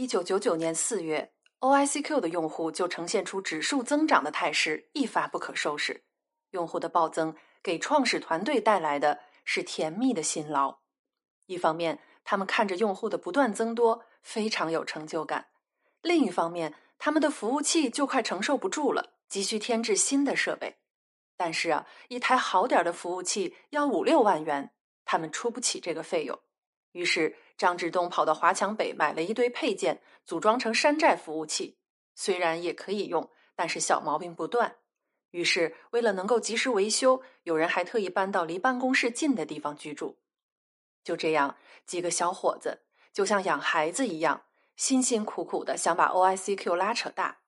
一九九九年四月，OICQ 的用户就呈现出指数增长的态势，一发不可收拾。用户的暴增给创始团队带来的是甜蜜的辛劳。一方面，他们看着用户的不断增多，非常有成就感；另一方面，他们的服务器就快承受不住了，急需添置新的设备。但是啊，一台好点的服务器要五六万元，他们出不起这个费用。于是，张志东跑到华强北买了一堆配件，组装成山寨服务器。虽然也可以用，但是小毛病不断。于是，为了能够及时维修，有人还特意搬到离办公室近的地方居住。就这样，几个小伙子就像养孩子一样，辛辛苦苦的想把 OICQ 拉扯大。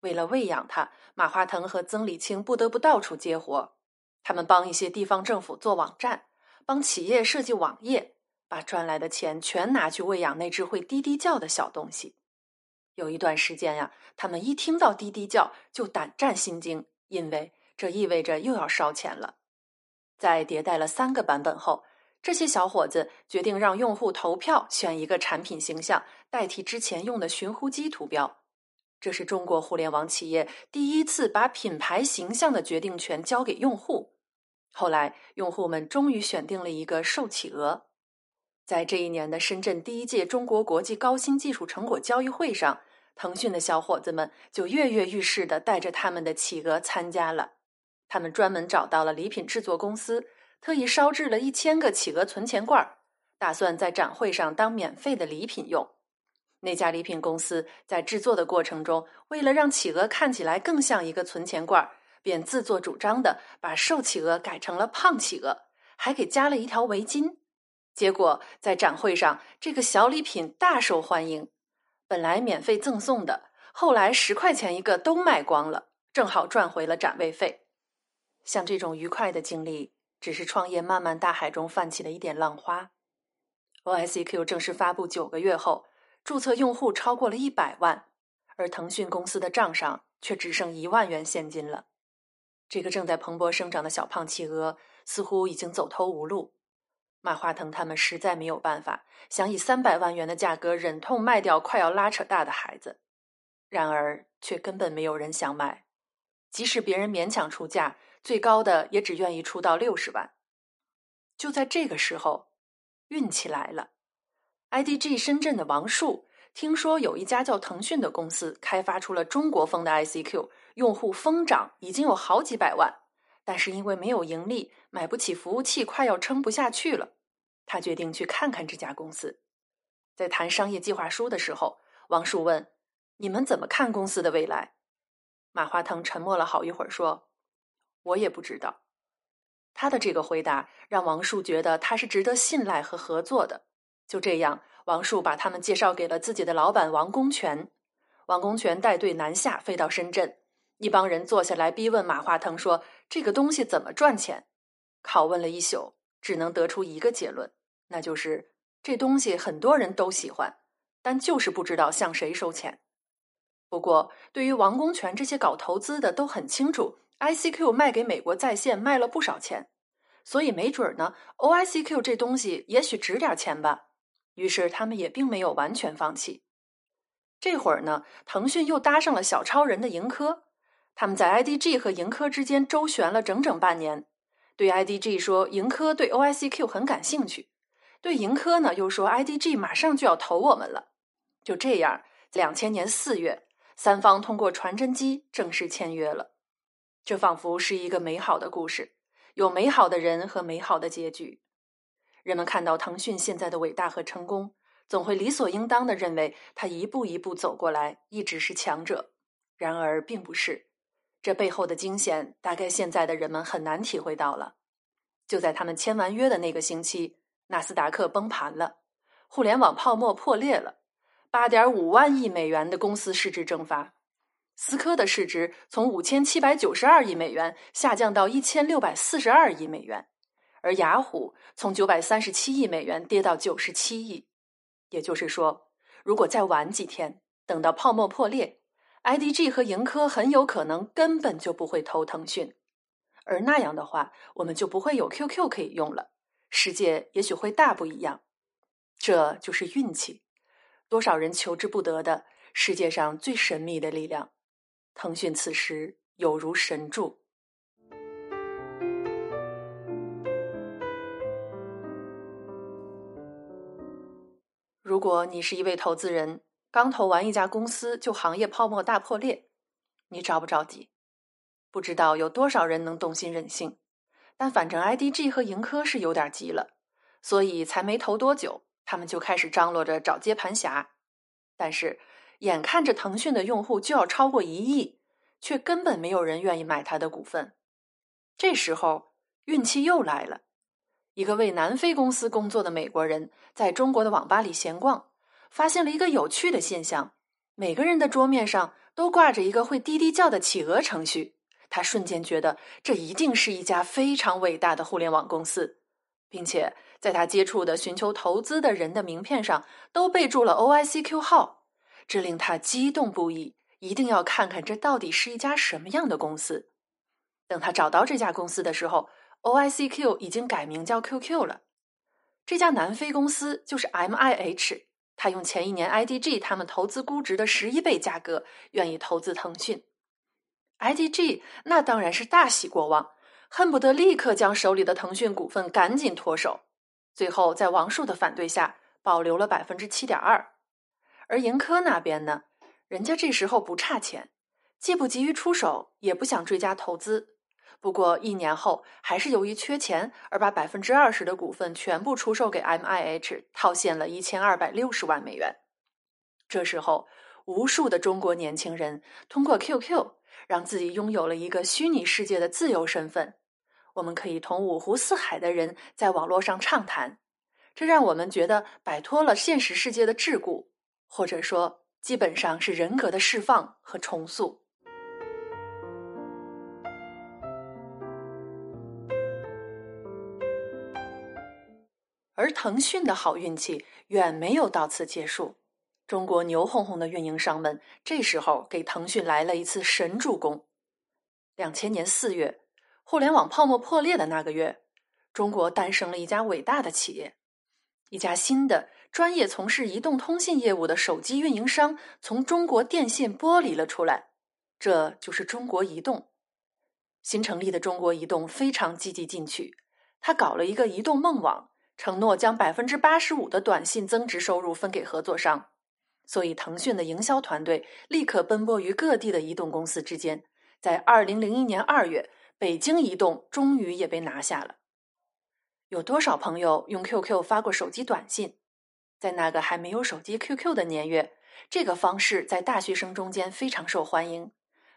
为了喂养它，马化腾和曾理清不得不到处接活。他们帮一些地方政府做网站，帮企业设计网页，把赚来的钱全拿去喂养那只会滴滴叫的小东西。有一段时间呀，他们一听到滴滴叫就胆战心惊，因为这意味着又要烧钱了。在迭代了三个版本后，这些小伙子决定让用户投票选一个产品形象，代替之前用的寻呼机图标。这是中国互联网企业第一次把品牌形象的决定权交给用户。后来，用户们终于选定了一个瘦企鹅。在这一年的深圳第一届中国国际高新技术成果交易会上，腾讯的小伙子们就跃跃欲试的带着他们的企鹅参加了。他们专门找到了礼品制作公司，特意烧制了一千个企鹅存钱罐，打算在展会上当免费的礼品用。那家礼品公司在制作的过程中，为了让企鹅看起来更像一个存钱罐，便自作主张的把瘦企鹅改成了胖企鹅，还给加了一条围巾。结果在展会上，这个小礼品大受欢迎。本来免费赠送的，后来十块钱一个都卖光了，正好赚回了展位费。像这种愉快的经历，只是创业漫漫大海中泛起的一点浪花。OICQ 正式发布九个月后。注册用户超过了一百万，而腾讯公司的账上却只剩一万元现金了。这个正在蓬勃生长的小胖企鹅似乎已经走投无路。马化腾他们实在没有办法，想以三百万元的价格忍痛卖掉快要拉扯大的孩子，然而却根本没有人想买。即使别人勉强出价，最高的也只愿意出到六十万。就在这个时候，运气来了。IDG 深圳的王树听说有一家叫腾讯的公司开发出了中国风的 ICQ，用户疯涨，已经有好几百万。但是因为没有盈利，买不起服务器，快要撑不下去了。他决定去看看这家公司。在谈商业计划书的时候，王树问：“你们怎么看公司的未来？”马化腾沉默了好一会儿，说：“我也不知道。”他的这个回答让王树觉得他是值得信赖和合作的。就这样，王树把他们介绍给了自己的老板王功权。王功权带队南下，飞到深圳，一帮人坐下来逼问马化腾说：“这个东西怎么赚钱？”拷问了一宿，只能得出一个结论，那就是这东西很多人都喜欢，但就是不知道向谁收钱。不过，对于王功权这些搞投资的都很清楚，ICQ 卖给美国在线卖了不少钱，所以没准儿呢，OICQ 这东西也许值点钱吧。于是他们也并没有完全放弃。这会儿呢，腾讯又搭上了小超人的盈科，他们在 IDG 和盈科之间周旋了整整半年。对 IDG 说，盈科对 OICQ 很感兴趣；对盈科呢，又说 IDG 马上就要投我们了。就这样，两千年四月，三方通过传真机正式签约了。这仿佛是一个美好的故事，有美好的人和美好的结局。人们看到腾讯现在的伟大和成功，总会理所应当的认为他一步一步走过来，一直是强者。然而，并不是。这背后的惊险，大概现在的人们很难体会到了。就在他们签完约的那个星期，纳斯达克崩盘了，互联网泡沫破裂了，八点五万亿美元的公司市值蒸发，思科的市值从五千七百九十二亿美元下降到一千六百四十二亿美元。而雅虎从九百三十七亿美元跌到九十七亿，也就是说，如果再晚几天，等到泡沫破裂，IDG 和盈科很有可能根本就不会投腾讯，而那样的话，我们就不会有 QQ 可以用了，世界也许会大不一样。这就是运气。多少人求之不得的世界上最神秘的力量。腾讯此时有如神助。如果你是一位投资人，刚投完一家公司就行业泡沫大破裂，你着不着急？不知道有多少人能动心忍性，但反正 IDG 和盈科是有点急了，所以才没投多久，他们就开始张罗着找接盘侠。但是眼看着腾讯的用户就要超过一亿，却根本没有人愿意买他的股份。这时候运气又来了。一个为南非公司工作的美国人，在中国的网吧里闲逛，发现了一个有趣的现象：每个人的桌面上都挂着一个会滴滴叫的企鹅程序。他瞬间觉得这一定是一家非常伟大的互联网公司，并且在他接触的寻求投资的人的名片上都备注了 OICQ 号，这令他激动不已，一定要看看这到底是一家什么样的公司。等他找到这家公司的时候。OICQ 已经改名叫 QQ 了，这家南非公司就是 MIH，他用前一年 IDG 他们投资估值的十一倍价格，愿意投资腾讯。IDG 那当然是大喜过望，恨不得立刻将手里的腾讯股份赶紧脱手。最后在王树的反对下，保留了百分之七点二。而盈科那边呢，人家这时候不差钱，既不急于出手，也不想追加投资。不过一年后，还是由于缺钱而把百分之二十的股份全部出售给 MIH，套现了一千二百六十万美元。这时候，无数的中国年轻人通过 QQ，让自己拥有了一个虚拟世界的自由身份。我们可以同五湖四海的人在网络上畅谈，这让我们觉得摆脱了现实世界的桎梏，或者说，基本上是人格的释放和重塑。而腾讯的好运气远没有到此结束，中国牛哄哄的运营商们这时候给腾讯来了一次神助攻。两千年四月，互联网泡沫破裂的那个月，中国诞生了一家伟大的企业，一家新的专业从事移动通信业务的手机运营商从中国电信剥离了出来，这就是中国移动。新成立的中国移动非常积极进取，他搞了一个移动梦网。承诺将百分之八十五的短信增值收入分给合作商，所以腾讯的营销团队立刻奔波于各地的移动公司之间。在二零零一年二月，北京移动终于也被拿下了。有多少朋友用 QQ 发过手机短信？在那个还没有手机 QQ 的年月，这个方式在大学生中间非常受欢迎，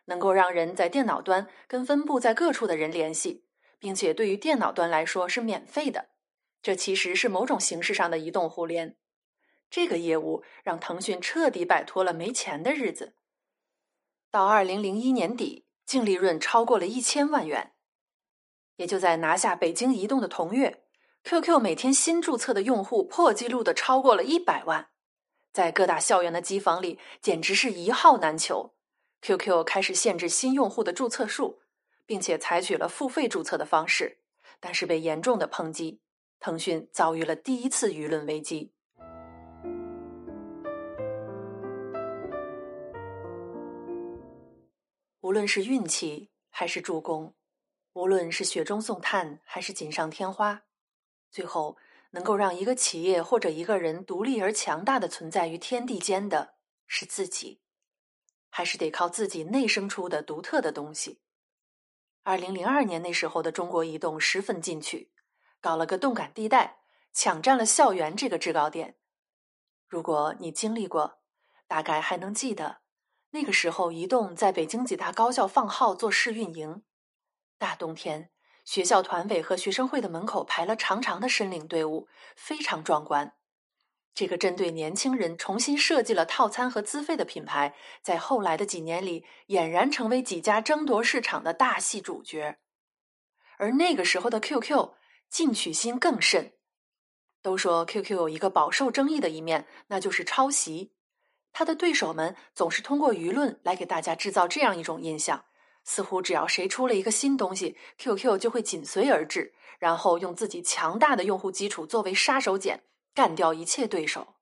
能够让人在电脑端跟分布在各处的人联系，并且对于电脑端来说是免费的。这其实是某种形式上的移动互联，这个业务让腾讯彻底摆脱了没钱的日子。到二零零一年底，净利润超过了一千万元。也就在拿下北京移动的同月，QQ 每天新注册的用户破纪录的超过了一百万，在各大校园的机房里简直是一号难求。QQ 开始限制新用户的注册数，并且采取了付费注册的方式，但是被严重的抨击。腾讯遭遇了第一次舆论危机。无论是运气还是助攻，无论是雪中送炭还是锦上添花，最后能够让一个企业或者一个人独立而强大的存在于天地间的是自己，还是得靠自己内生出的独特的东西。二零零二年那时候的中国移动十分进取。搞了个动感地带，抢占了校园这个制高点。如果你经历过，大概还能记得，那个时候移动在北京几大高校放号做试运营。大冬天，学校团委和学生会的门口排了长长的申领队伍，非常壮观。这个针对年轻人重新设计了套餐和资费的品牌，在后来的几年里俨然成为几家争夺市场的大戏主角。而那个时候的 QQ。进取心更甚。都说 QQ 有一个饱受争议的一面，那就是抄袭。他的对手们总是通过舆论来给大家制造这样一种印象：似乎只要谁出了一个新东西，QQ 就会紧随而至，然后用自己强大的用户基础作为杀手锏，干掉一切对手。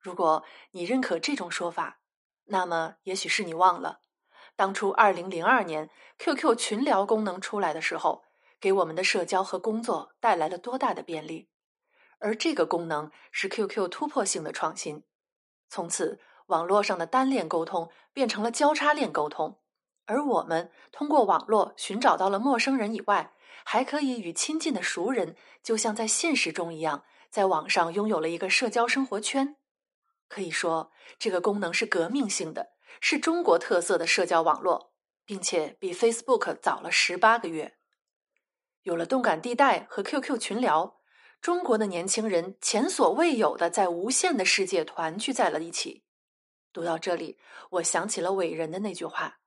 如果你认可这种说法，那么也许是你忘了，当初二零零二年 QQ 群聊功能出来的时候，给我们的社交和工作带来了多大的便利。而这个功能是 QQ 突破性的创新，从此网络上的单链沟通变成了交叉链沟通，而我们通过网络寻找到了陌生人以外，还可以与亲近的熟人，就像在现实中一样，在网上拥有了一个社交生活圈。可以说，这个功能是革命性的，是中国特色的社交网络，并且比 Facebook 早了十八个月。有了动感地带和 QQ 群聊。中国的年轻人前所未有的在无限的世界团聚在了一起。读到这里，我想起了伟人的那句话：“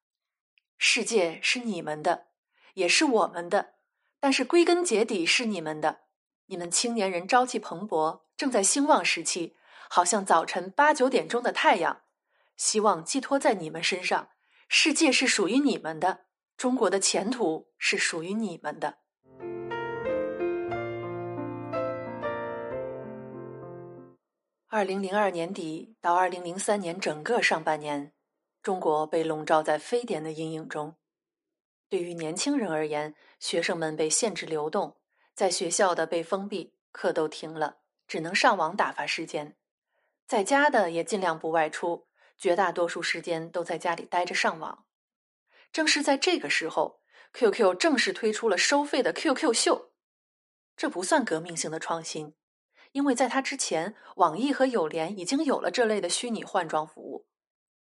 世界是你们的，也是我们的，但是归根结底是你们的。你们青年人朝气蓬勃，正在兴旺时期，好像早晨八九点钟的太阳。希望寄托在你们身上，世界是属于你们的，中国的前途是属于你们的。”二零零二年底到二零零三年整个上半年，中国被笼罩在非典的阴影中。对于年轻人而言，学生们被限制流动，在学校的被封闭，课都停了，只能上网打发时间。在家的也尽量不外出，绝大多数时间都在家里待着上网。正是在这个时候，QQ 正式推出了收费的 QQ 秀。这不算革命性的创新。因为在它之前，网易和友联已经有了这类的虚拟换装服务，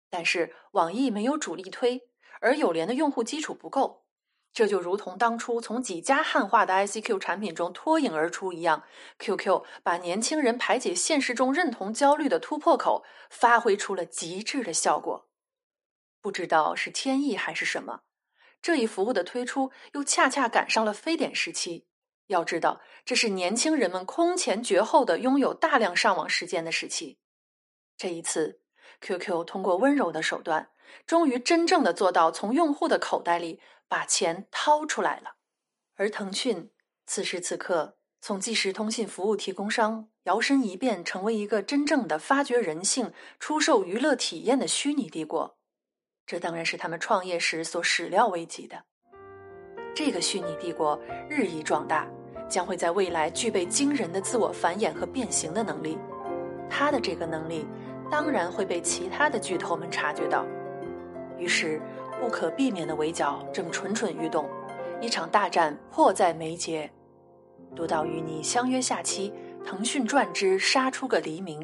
但是网易没有主力推，而友联的用户基础不够，这就如同当初从几家汉化的 ICQ 产品中脱颖而出一样，QQ 把年轻人排解现实中认同焦虑的突破口发挥出了极致的效果。不知道是天意还是什么，这一服务的推出又恰恰赶上了非典时期。要知道，这是年轻人们空前绝后的拥有大量上网时间的时期。这一次，QQ 通过温柔的手段，终于真正的做到从用户的口袋里把钱掏出来了。而腾讯此时此刻从即时通信服务提供商摇身一变，成为一个真正的发掘人性、出售娱乐体验的虚拟帝国。这当然是他们创业时所始料未及的。这个虚拟帝国日益壮大。将会在未来具备惊人的自我繁衍和变形的能力，他的这个能力当然会被其他的巨头们察觉到，于是不可避免的围剿正蠢蠢欲动，一场大战迫在眉睫。读到与你相约下期《腾讯传之杀出个黎明》。